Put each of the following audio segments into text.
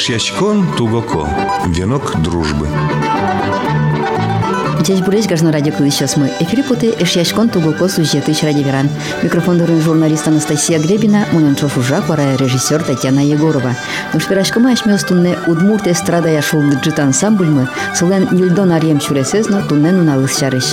Ишьячкон Тугоко. Венок дружбы. Здесь буресь гажно радио мы. Эфире путы эшьячкон тугуко сюжеты ради веран. Микрофон дурын журналист Анастасия Гребина, мунанчов ужа пора режиссер Татьяна Егорова. Ну шпирашкама ашмёс тунне удмурт эстрада яшул джит ансамбль мы, сулен нильдон арьем чуресезно тунне нуналыс шарыш.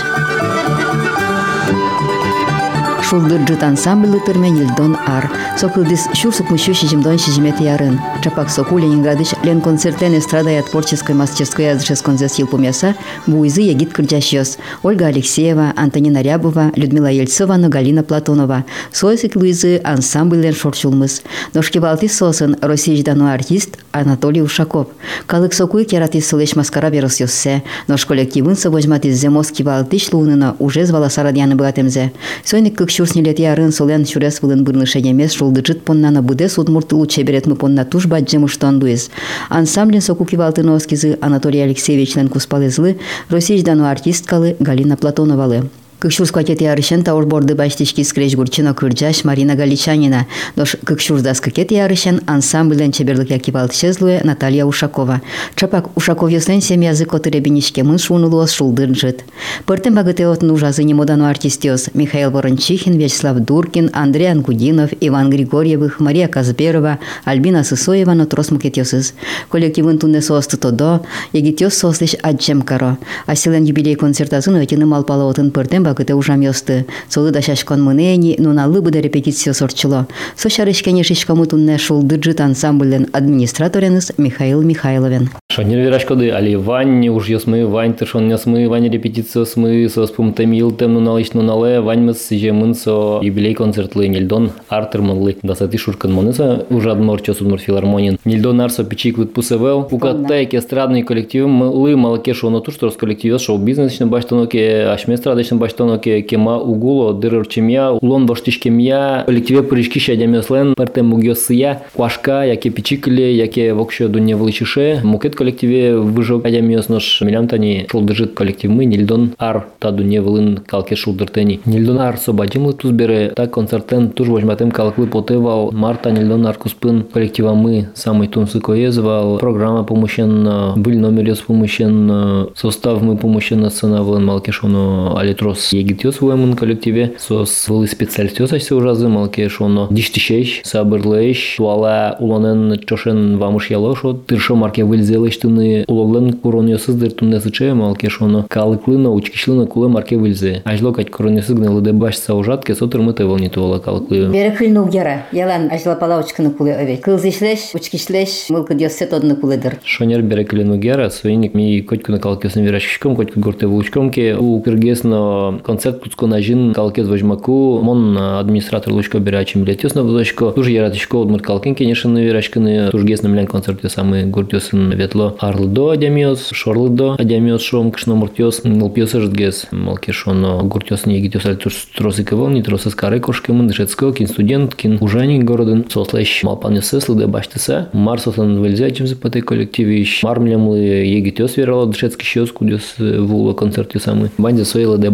Шулдыр джит ансамбль термен Ильдон Ар. Сокылдис шурсук мыщу шижимдон шижимет ярын. Чапак соку Ленинградыш лен концертен эстрада я творческой мастерской азршес конзес елпумяса буизы егит кырджащёс. Ольга Алексеева, Антонина Рябова, Людмила Ельцова, Галина Платонова. Сойсик Луизы ансамбль лен шорчулмыз. Ножки балти сосын российдану артист Анатолий Ушаков. Калык соку керати сылеш маскара берос йоссе. Нож коллективын совозьмат из земоски балтиш лунына уже звала сарадьяны братемзе. Сойник кык шурснилет ярын солен шурес вылын бұрныша емес жолдыжыт поннана будес удмуртылу чеберетмы понна туш баджему штандуез. Ансамблен сокуки валтыновскизы Анатолий Алексеевичлен куспалезлы, росийдану артисткалы Галина Платоновалы. Кыкшурс кватет ярышен таур борды баштишки скреч гурчино кырджаш Марина Галичанина. Дош кыкшурс дас кыкет ярышен ансамбльден чеберлык яки балтшезлуе Наталья Ушакова. Чапак Ушаков яслен семья язык ребенишке мын шунулуос шулдыр жит. Пыртен багыте от нужазы немодану артистиос Михаил Ворончихин, Вячеслав Дуркин, Андрей Ангудинов, Иван Григорьевых, Мария Казберова, Альбина Сысоева, но трос мукетиосыз. Коллективын тунне соосты тодо, егитиос сослиш аджем каро. Асилен юбилей концертазын өтіні малпалаотын пыртен багыты ужам ёсты. Солы да шашкон мынени, нуналы быда репетиция сорчыло. Со шарышкене шишкаму тунне шул дыджит ансамблен администратореныз Михаил Михайловен. Шонер верашкоды, али вань уж ёсмы, вань тышон ёсмы, вань репетиция смы, со спумтем илтем нуналыш нунале, вань мыс жемын со юбилей концертлы Нильдон Артер мылы. Да сати шуркан монеса уже адмор чосу нур филармонин. Нильдон Арсо пичик лыт пусевел. Укаттай эстрадный коллектив мылы малаке шоно туш, что коллектив шоу-бизнес баштаноке, ашместрадочный баштаноке кема угуло дырыр чемья, улон боштишкемья, коллективе пырышки шадямеслен, пертем мугёсыя, квашка, яке пичикле, яке вокшо дуне влычише, мукет коллективе выжок адямес нож милямтани шулдыржит коллектив мы нильдон ар та дуне влын калке шулдыртени. Нильдон ар собадимлы тузбере, та концертен туж возьматем калклы потевал, марта нильдон ар куспын коллектива мы, самый тунсы коезвал, программа помощен, был номер помощен, состав мы помощен сцена влын малкешоно алитрос егитес уэмын коллективе. Сос вылы специалистес айсы уразы малке шоно диштишеш сабырлыш туала уланын чошен вамыш яло шо тыршо марке выльзелыштыны улолын куроньосыздыр туннесыче малке шоно калыклына учкишлына кулы марке выльзе ажло кать куроньосызгны лыды баш саужатке сотырмы тывылни туала калыклы Берекыльну угера ялан ажла палаучкыны кулы ове кылзишлеш учкишлеш мылкы диосет одны кулыдыр Шонер берекыльну угера свейник ми котькуна калкесын верашкишком котькун горты вулучкомке у кыргесно концерт куцкона жин калкез вожмаку, мон администратор лучко бере ачим билетёс на вузочко, туж яратышко одмыр калкин кенешын верашканы, туж гесно млян концерт самый гуртёсын ветло арлыдо адямиос, шорлыдо адямиос шом кышно муртёс, мылпиос аждгес, малкешоно гуртёсын егитёс альтуш тросыка волни, тросы скары кошкемын, дышецко, кин студент, кин ужаник городын, сослэш малпанесы слыды баштыса, марсослан вельзя чимсы паты коллективиш, мармлямлы егитёс верало дышецки щёс, кудёс вула концерте самый. Банде соела де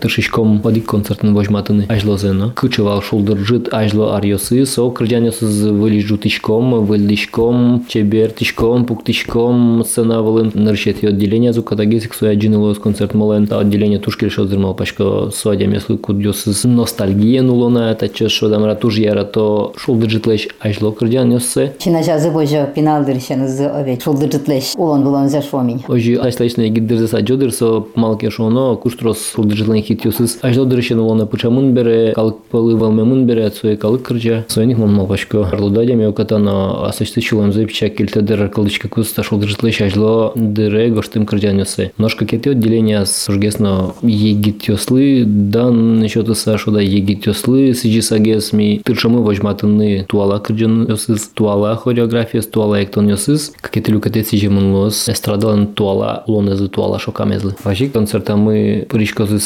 тышичком подик концертын вожматыны, ажло зено, кычывал шулдыржит, ажло арьосы, со кырдянёсыз вылиш жутичком, вылишком, чебертичком, пуктичком, сцена вылын, ныршет отделение звукотаги сексуя джинылос концерт мален, отделение тушки решил зермал пачка суадя меслы кудёсыз ностальгия нулона, это чё шо дамра туж яра то шулдыржитлеш ажло кырдянёссы. Чина жазы бойжо пеналдырышеныз ове шулдыржитлеш улон булон зашвомин. Ожи айслайшна гиддерзе саджодыр со малке шоно куштрос шулдыржитлен ажло дырышен улона пучамун бере, калык палы валмемун бере, суе калык кырджа. Суених мон мал пачка. Арлуда мео катана асачты чулан зэпча кельте дыр кылдычка куста шулдыржитлеш ажло дыре гоштым кырджанёсы. Ножка кети отделение с жгесно егитёслы, дан еще то сашу да егитёслы, сиджи сагесми, тыршамы вожматыны туала кырджанёсыз, туала хореография, туала эктонёсыз, как это люкатет сиджи мунлос, эстрадалан туала лонезы туала шокамезлы. Важи концерта мы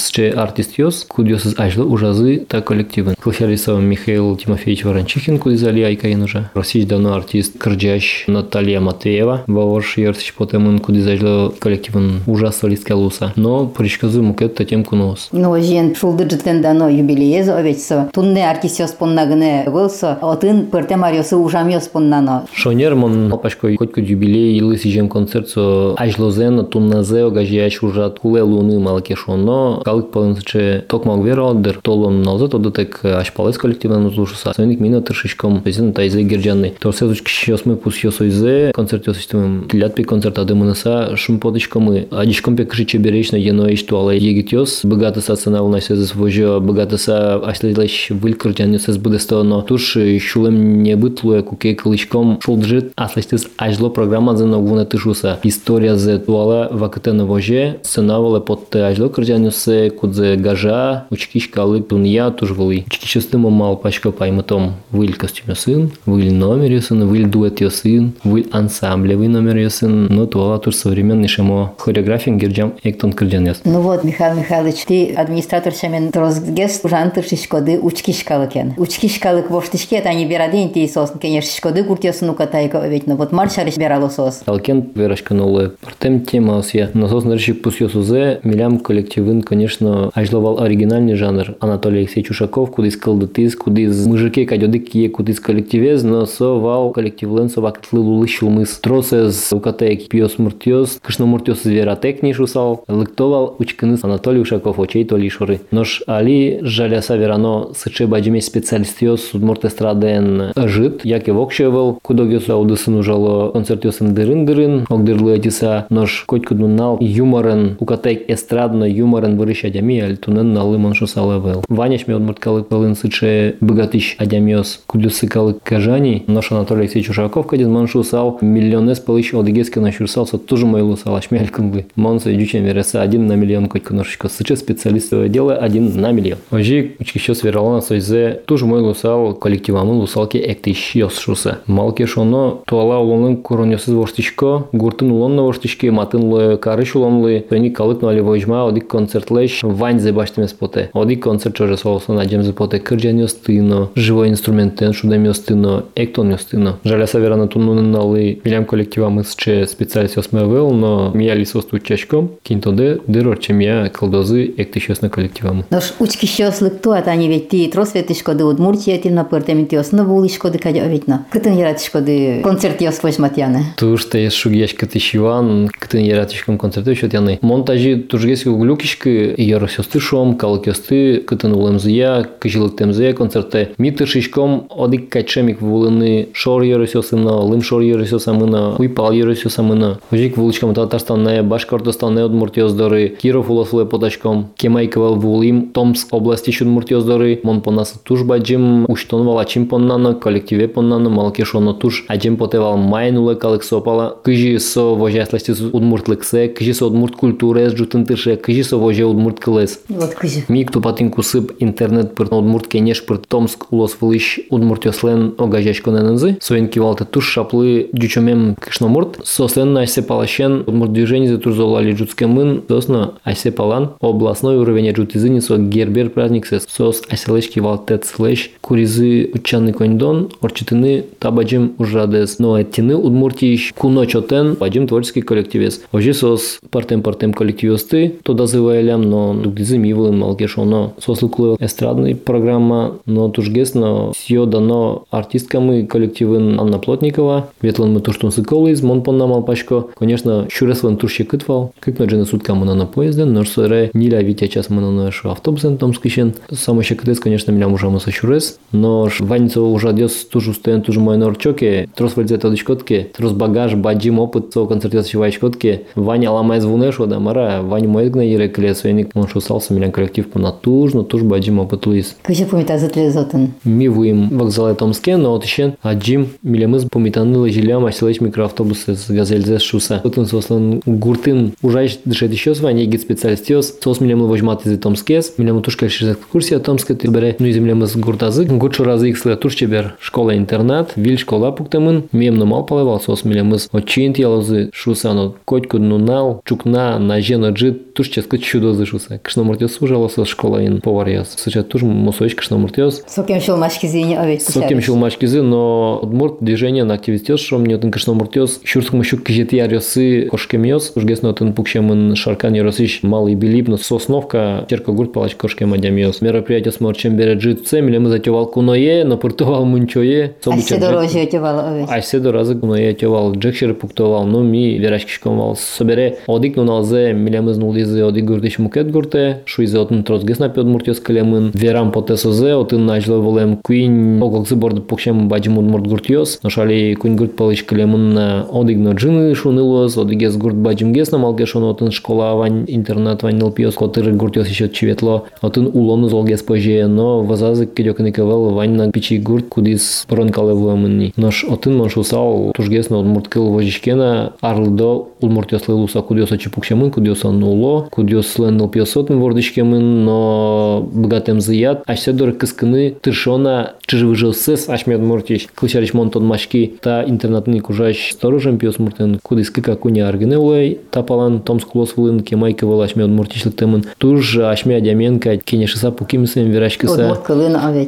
пыричкозыз че артист ёс, кудёсыз ажло ужазы та коллективы. Клахярисов Михаил Тимофеевич Ворончихин, кудизали айкаин уже. Российский давно артист Кырджащ Наталья Матвеева, Вова ош ерсич потемын кудизажлы коллективын ужас солистка луса. Но причказы мукет тем кунос. Но жен шулды життен дано юбилеез овечсо. Тунне артисиос поннагыне вылсо. Отын пырте мариосы ужамиос поннано. Шонер мон опашко котку юбилей илы сижем концерт со ажлозен тунназе огажияч ужат куле луны малке шоно. Калык полынсыче токмак вера оддер толон назад одотек ашпалес коллективен узлушуса. Соник мина тыршичком. Безин тайзе герджанный. Торсезуч кишиос мы пусиос ойзе концерт ёсистемым. Тилят пи концерт адымынаса шум подычкомы. Адичком пе кышиче беречно ено иштуала егитёс. Богато сацана у нас из вожо богато са аслилеш вылькырджан с будестono. Туш шулем не бытлуя куке кылычком шулджит аслестис ажло программа за новуна тышуса. История за туала вакытена воже сынавала под ажло кырджанюсе кудзе гажа учки шкалы тунья туж вали. Учки шестым мал пачка пайматом выль костюме сын, выль номер сын, выль дуэт сын, выль ансамблевый номер сын. Ну туала туж современный шемо хореография герджам эктон кырджанес. Ну вот, Михаил Михайлович, ты администратор шамен трозгес ужантыр шишкоды учки шкалы кен. Учки шкалы квоштишке, это они берадин ти сос, конечно, шишкоды гуртёсын укатайка ведь, но вот маршариш берало сос. Алкен верашканулы. Партем тема осья. Но сос нарщик пусьёсузе, милям коллективын, конечно, ажловал оригинальный жанр. Анатолий Алексеевич Ушаков, колдытыз, куда из мужики кадёды кие, куда из коллективез, но со вал коллективлен со вактлы лулы шулмыс. Тросез укатайк пиос муртёс, кышно муртёс звератек не шусал. Лыктовал учкыныс Анатолий Ушаков, очей то лишуры. Нож али жаляса верано сыче баджиме специалистиос судмурт эстраден жит, як и вокшевал, кудогёс аудысын ужало концертёсын дырын-дырын, огдырлы атиса, нож котькудун нал юморен, укатайк эстрадно юморен вырыш адями, аль тунен налы маншусалевел. Ваняш ми одмурткалы пылын сыче богатыш адямиос, кудюсыкалы кажани, нож Анатолий Алексеевич Ушаков кадин маншусал, миллионес пылыш одыгески нашурсался, тоже мой лусал, ашмяльканлы. Монса идючен вереса один на миллион котьку ножичко. Сыче специалистовое дело один на миллион. Ожи, учки свералана сойзе, тоже мой лусал, коллективамы лусалки эктиш йосшуса. Малке шоно, туала улонын коронёсыз воштичко, гуртын улонна воштичке, матынлы карыш улонлы, пени калык нали вожма, одик концертлеш, вань зе баштеме споте. Одик концерт чоже солосон аджем зе поте, кырджан йостыно, живой инструментен, шудем йостыно, эктон йостыно. Жаля саверана туннунын налы, милям коллективамы сче специалист осмевел, но мияли состу чачком, кинтоде, дырор чемия колдозы эктиш йосна коллективамы. Нож учки щослык туат, они ведь ти тросветишкоды удмуртия, ти на пыртемитиосна вулишкоды кадя ведь на. Кытын яратишкоды концерт йос возьматяны. Туш те шугияш катышиван, кытын яратишком концерту еще тяны. Монтажи тужгески углюкишки, яросёсты шом, калкёсты, кытын улемзия, кыжилык темзия концерте. Митыр шишком одик качемик вулыны шор яросёсына, лым шор яросёсамына, уйпал яросёсамына. Ужик вулычком Татарстанне, Башкортостанне удмуртиоздоры, Киров улослы подачком, Кемайковал вулим, Томск области шудмуртиоздоры, мон понасы туш баджим, уштон валачим поннаны, коллективе поннаны, малкешоно туш, аджим потевал майнулы калык сопала, кыжи со вожасласти удмуртлыксе, кыжи со удмурт культурес жутын тырше, кыжи со воже удмурт кылес. Вот кызи. Мик тупатын кусып интернет пыр удмурт кенеш пыр Томск улос вылыш удмуртиослен огажаш коненынзы, соен кивалты туш шаплы дючомем кышномурт, сослен айсе палашен удмурт движение за турзолали джутскемын, сосно айсе палан, областной уровень джутизыни со гербер праздник сес, сос айселеш кивалтет слэш, куризы учаны коньдон, орчитыны табаджим ужадес, но эттины удмуртиш куно чотен, баджим творческий коллективес. Ожи сос партем-партем коллективесты, то дазываялям, но дугдизы мивлын малкешоно. Сос луклы эстрадный программа, но тужгес, но сьё дано артисткамы коллективын Анна Плотникова, ветлан мы туштун сыколы из Монпонна Малпачко, конечно, щуреслан турши кытвал, кыкна джина сутка мы на поезде, но соре ниля витя час мы на наш автобусен там скищен. Само ще кыдес, конечно, меня уже мы со щурес, но ваница уже одес тужу стоен тужу мой норчоке, трос вальзе тодочкотке, трос багаж, баджим опыт, со концертес чевачкотке, Ваня ламай звунешо да мара, Ваня мой гна ере кле, свойник, он шусался, меня коллектив по натужно, туж баджим опыт луис. Кызи помита затлезотын. Ми вуим вокзале Томске, но от еще аджим милемыз помитанылы жилям, аселеч микроавтобусы с газельзе шуса. Отын сослан гуртын ужайш дышет еще звание гид специалистиос, сос милемы возьмат из Томскес, милемы тушка шиш экскурсия Томске, ты бере, ну из милемыз гуртазы, гурчу разы их след турче бер школа-интернат, виль школа пуктамын, мем нумал полевал, сос милемыз очин ялозы шуса, но котьку нунал, чукна, на жена джит, туш ческать чудо за ин поварьяс. Сычат туш мусоич кшномуртес, Сокем шел машки зини овет. Сокем шел мачкизы, но удмурт движение на активистес, что мне кышно муртес, шурск мышук кижети ярёсы кошкемиос ужгесно тын пукшемын шаркан яросиш малый билип но сосновка черко гурт палач кошкема дямиос мероприятие сморчем бережит це миле мы затевал куное но пуртовал мунчое. Айсе дорожи отевал овец. Айсе доразы куное тевал джекшер пуктовал ну ми верашкишкомал собере одик ну налзе милемыз нулизе одик гурдиш мукет Redgurte și zeu în tros găsna pe murt eu scălem în veram poteso zeu tân ajlo volem kuin ogok zibor de pokșem bajim un murt gurtios noșali kuin gurt polish scălem în odig no jin și un ilos odiges gurt bajim găsna malge și în școala van internat van nilpios cotâr gurtios și chivetlo otân ulon zolges poje no vazazik kediokanikavel van na pici gurt kudis bronkale vlemni noș otân manșusau tușgesna un murt kıl vojishkena arldo ulmurtios lelusa kudiosa chipukşemin kudiosa nulo kudios lenil 500-м вурдычкемин, но богатым зыят, ашседор кыскыны тышона чыжывыжылсыз ашмет муртич, кылчарич монтон машки, та интернатный кужач сторожем пиос муртын, кудыскы какуня аргыны улай, та палан томск лос вылын, кемайка выл ашмет муртичлык тымын, туж ашме адяменка, кенешыса пукимсен верашкыса,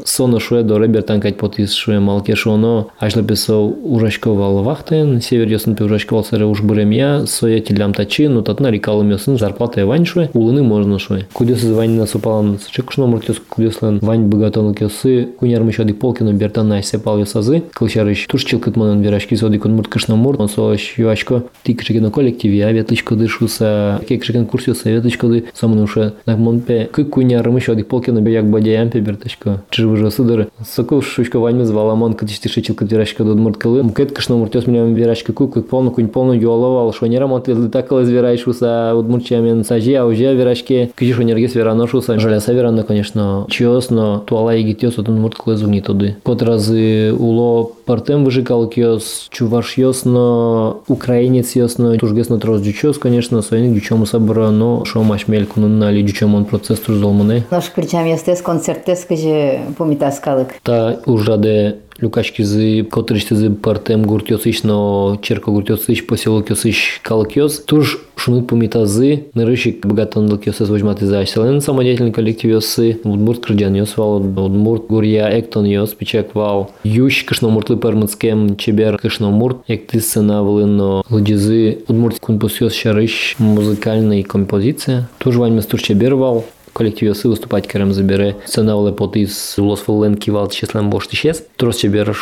сона шуэ до ребертан кать потис шуэ малке шуоно, ашлы песо урашковал вахтен, север ясын певрашковал сэрэ уж бремя, соя телям тачи, но татна рекалым ясын зарплата я ваньшуэ, улыны можно шуе кудес из вань насупалан чекушно муртес кудеслен вань богатон кесы куняр мышо ди полкино бертана сепал ясазы кылчарыш туш чилкыт монан верашки соди кун мурт кышна мурт он сош юашко. Ти кшеген коллективе аветочко дышуса ке кшеген курсио советочко ды самонуше так монпе кы куняр мышо ди полкино бе як бадяям пе берточко. Чжывыжо сыдыр. Сокол шушко вань звала мон кытишти шичилка верашка до мурткалы мкет кышна муртес милям верашка ку кык полно кунь полно юаловал. Шо не ремонт лезли такал из верайшуса удмурчамен сажи а уже верашке кыжи шонергес вераношуса жаляса верано конечно чиос но туала и гитёс от мурткалы зугни туды кот разы уло партем выжикал киос чуваш йос но украинец йос но тужгес на трос дючос конечно союзник дючому собора но шо машмель кунун нали дючом он процесс тур золмане Наш причам естес концертес кыжы помитаскалык. Та ужраде Люкачки зы котричте зы партем гуртёсыш, но черко гуртёсыш, поселок ёсыш калкёс. Туж шунут помита зы, нырышик богатан лкёсыз возьмат из айселен самодеятельный коллектив ёсы. Удмурт крыджан ёсвал, удмурт гурья эктон ёс, пичак вал. Ющ кышномуртлы пермыцкем чебер кышномурт. Як ты сцена влыно лыджизы удмурт кунпус ёс шарыш музыкальная композиция. Туж вань мастур чебер вал коллектив ясы выступать керем забере сцена пот из лос волен кивал числен бошт исчез трос чебер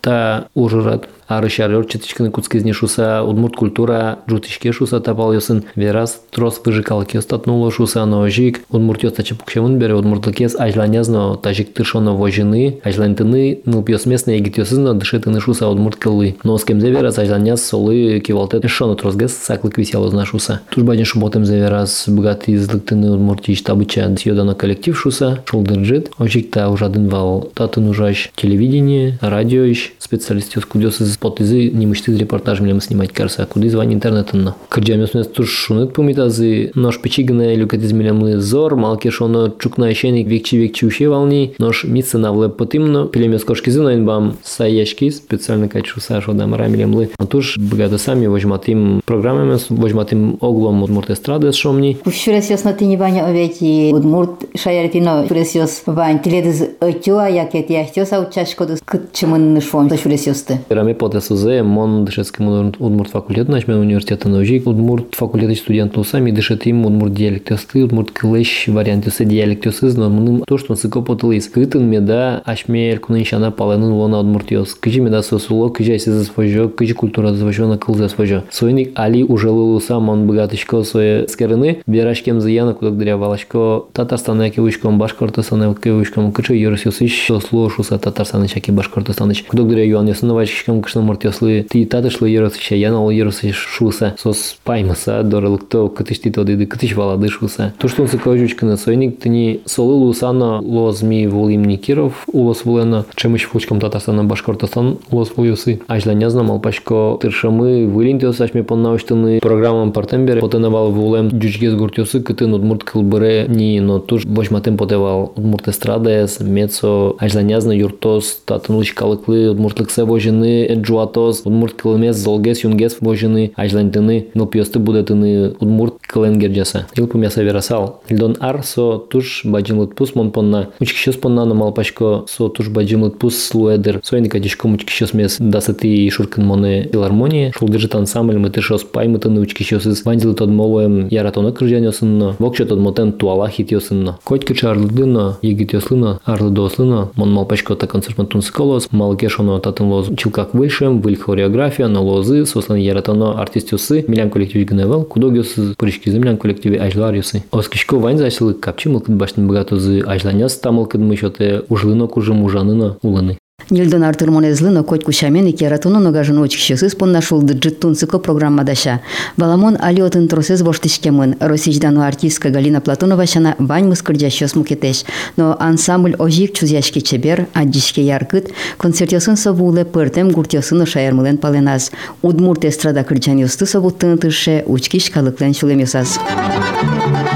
та ужырат арышар четичканы куцкизне шуса удмурт культура жутишке шуса тапал йосын вераз трос выжикал кес татнуло шуса но жик удмурт йос тачы пукшевын бере удмурт кес ажланязно тажик тышоно вожины ажлантыны ныл пьес местные егит йосызно дышетыны шуса удмурт кылы. Но с кем вераз ажланяз солы кивалте шоно тросгес саклык висело зна шуса. Туж бадин шуботем вераз богатый излыктыны удмурти штабыча сьодано коллектив шуса шулдырджит ожикта ужадын вал татын ужаш телевидение радио ищ специалист ёс кудёс из потызы не мышты репортаж милем снимать карса куды звань интернетын кырджам ёс туш шунет пумитазы нож печигне люкатиз милем зор малке шоно чукна ещеник векчи векчи уще волни нож мица на влеп потимно пилемес кошки зынойн бам саяшки специально качу сашо дам рамилем лы туш богато сами возьматим программами возьматим оглом от муртестрады шомни Шурес ёс на тини ваня овети удмурт шаяртино шурес ёс вань тиледыз ötюа якет яхтёса учашкодыз кытчымын нышвон Шурес ёсты. Раме потесузе мон дышецкий удмурт факультет начме университета ножик удмурт факультет студент сами дышетим удмурт диалектесты удмурт кылыш вариантысы диалектесыз но мыным то что сыко потылыс кытын меда ашме эркунын шана паланын лона удмурт ёс кыжи меда сосуло кыжи айсыз свожо кыжи культура свожо на кылза свожо сойник али уже лылуса мон богатышко сое скерыны берашкем заяна кудок дыря валашко татарстан яки вышком башкортостан яки вышком кычы юрыс ёсыш сосло шуса татарстан чаки башкортостан кудок дыря юан ёсыны вачкам кышны муртёслы ти татышлы юрысыша яна ол юрысы шуса сос паймаса дорылыкто кытышти тодыды кытыш валады шуса. Он сыкожучканы сойник тыни солы лусана лозми волимни киров улос вулена чемыш фучком татарстан башкортостан улос вуюсы ажланя знам алпашко тыршамы вылинтёс ашме поннаучтыны программам партембере потенавал вулем джучгез гуртёсы кытын удмурт кылбыре ни но туш бошматым потевал удмурт эстрадес мецо ажланязны юртос татын лыч калыклы удмуртлыксе вожыны джуатос, удмурт кылмес золгес юнгес вожыны, ажлантыны, нылпиосты будетыны удмурт кыленгерджаса. Илпумяса верасал. Ильдон ар со туш баджимлыт пус монпонна. Учкищос понна номал пашко со туш баджимлыт пус слуэдер. Сойника дишко мучкищос мес дасаты шуркан моне филармонии. Шулдержит ансамбль мы тышос пай мы тыны учкищос из вандилы тод молоем яратона кыржаньосынно. Вокчо тод мотен туала хитьосынно. Котьки чарлыдыно, егит йослыно, арлыдо ослыно. Мон мал пашко та концерт монтун сколос. Мал кешоно татын лоз чилкак выльшем, выль хореография, на лозы, сослан яратона артистюсы. Милян коллектив гневел, кудогиос пуришки землян коллективе ажлариусы. Оскишко вань зашли капчи мылкыт башын богатозы ажланяс тамылкыт мышоте ужлыно кужым ужаныно уланы. Нилдон Артур Монезлыно коть кушамен и кератуно ногажын очкищесыз поннашул дыджиттун цыко программадаша. Баламон алиотын тросез воштышкемын. Росичдану артистка Галина Платонова шана бань мускырдящос мукетеш. Но ансамбль ожик чузяшки чебер, аддишке яркыт, концертёсын собуле пыртем гуртёсыно шаярмылен паленаз. Удмурт эстрада кырчан юсты собул тынытыше учкиш калыклен шулемесаз.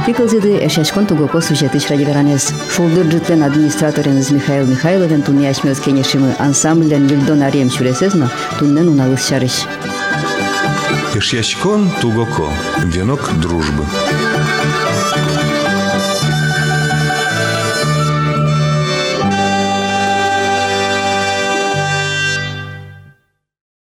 Пикалзиды эшашкон тугоко сюжетыш радигаранес. Шулдыр джитлен администратореныз Михаил Михайловен туни ашмёз кенешимы ансамблен Вильдон Арем шуресезно туннен уналыс шарыш. Ишьячкон тугоко. Венок дружбы.